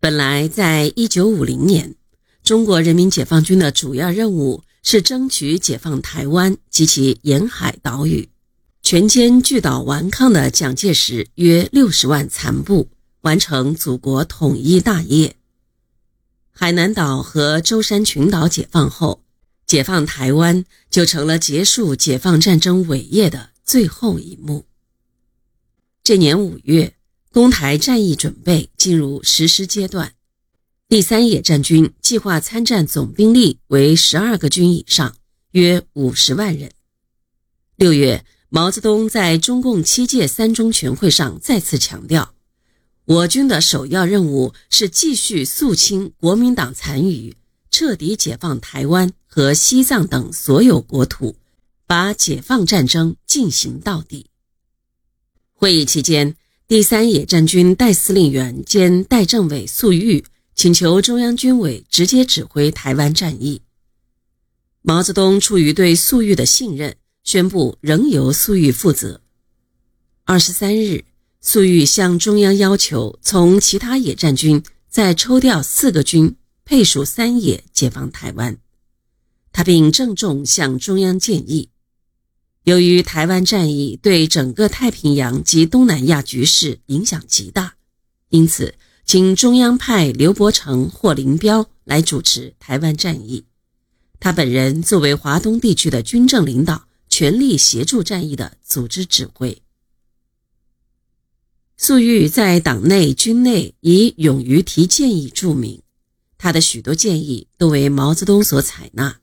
本来，在一九五零年，中国人民解放军的主要任务是争取解放台湾及其沿海岛屿，全歼巨岛顽抗的蒋介石约六十万残部，完成祖国统一大业。海南岛和舟山群岛解放后，解放台湾就成了结束解放战争伟业的最后一幕。这年五月。攻台战役准备进入实施阶段，第三野战军计划参战总兵力为十二个军以上，约五十万人。六月，毛泽东在中共七届三中全会上再次强调，我军的首要任务是继续肃清国民党残余，彻底解放台湾和西藏等所有国土，把解放战争进行到底。会议期间。第三野战军代司令员兼代政委粟裕请求中央军委直接指挥台湾战役。毛泽东出于对粟裕的信任，宣布仍由粟裕负责。二十三日，粟裕向中央要求从其他野战军再抽调四个军配属三野解放台湾。他并郑重向中央建议。由于台湾战役对整个太平洋及东南亚局势影响极大，因此请中央派刘伯承或林彪来主持台湾战役。他本人作为华东地区的军政领导，全力协助战役的组织指挥。粟裕在党内军内以勇于提建议著名，他的许多建议都为毛泽东所采纳。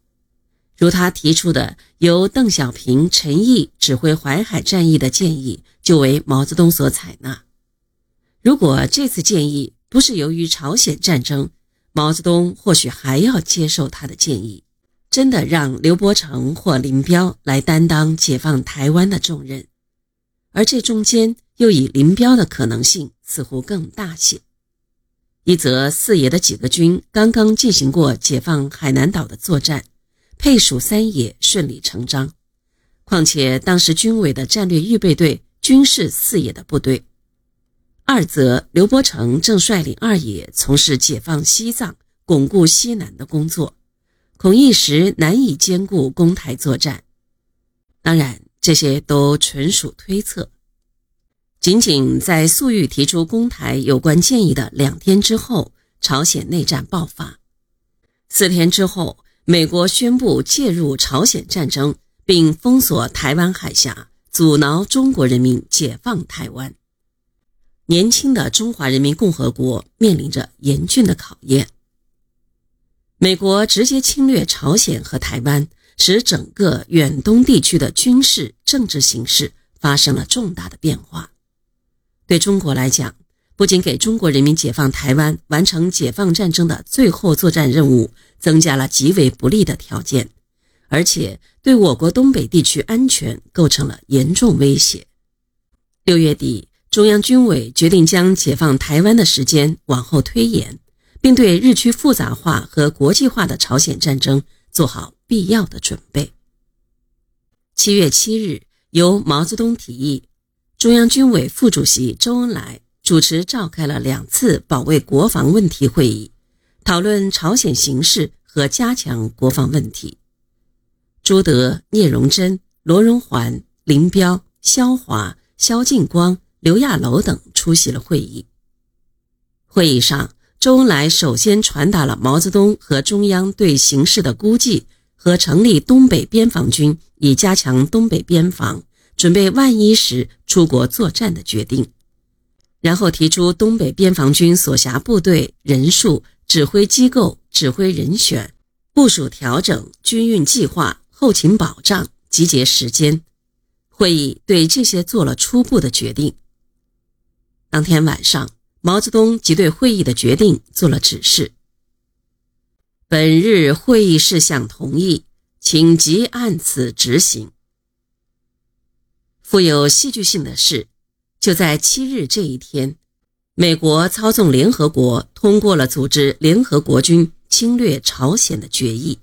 如他提出的由邓小平、陈毅指挥淮海战役的建议，就为毛泽东所采纳。如果这次建议不是由于朝鲜战争，毛泽东或许还要接受他的建议，真的让刘伯承或林彪来担当解放台湾的重任。而这中间又以林彪的可能性似乎更大些。一则四野的几个军刚刚进行过解放海南岛的作战。配属三野顺理成章，况且当时军委的战略预备队均是四野的部队。二则刘伯承正率领二野从事解放西藏、巩固西南的工作，恐一时难以兼顾攻台作战。当然，这些都纯属推测。仅仅在粟裕提出攻台有关建议的两天之后，朝鲜内战爆发。四天之后。美国宣布介入朝鲜战争，并封锁台湾海峡，阻挠中国人民解放台湾。年轻的中华人民共和国面临着严峻的考验。美国直接侵略朝鲜和台湾，使整个远东地区的军事政治形势发生了重大的变化。对中国来讲，不仅给中国人民解放台湾、完成解放战争的最后作战任务。增加了极为不利的条件，而且对我国东北地区安全构成了严重威胁。六月底，中央军委决定将解放台湾的时间往后推延，并对日趋复杂化和国际化的朝鲜战争做好必要的准备。七月七日，由毛泽东提议，中央军委副主席周恩来主持召开了两次保卫国防问题会议。讨论朝鲜形势和加强国防问题。朱德、聂荣臻、罗荣桓、林彪、萧华、萧劲光、刘亚楼等出席了会议。会议上，周恩来首先传达了毛泽东和中央对形势的估计和成立东北边防军以加强东北边防，准备万一时出国作战的决定。然后提出东北边防军所辖部队人数。指挥机构、指挥人选、部署调整、军运计划、后勤保障、集结时间，会议对这些做了初步的决定。当天晚上，毛泽东即对会议的决定做了指示：本日会议事项同意，请即按此执行。富有戏剧性的是，就在七日这一天。美国操纵联合国通过了组织联合国军侵略朝鲜的决议。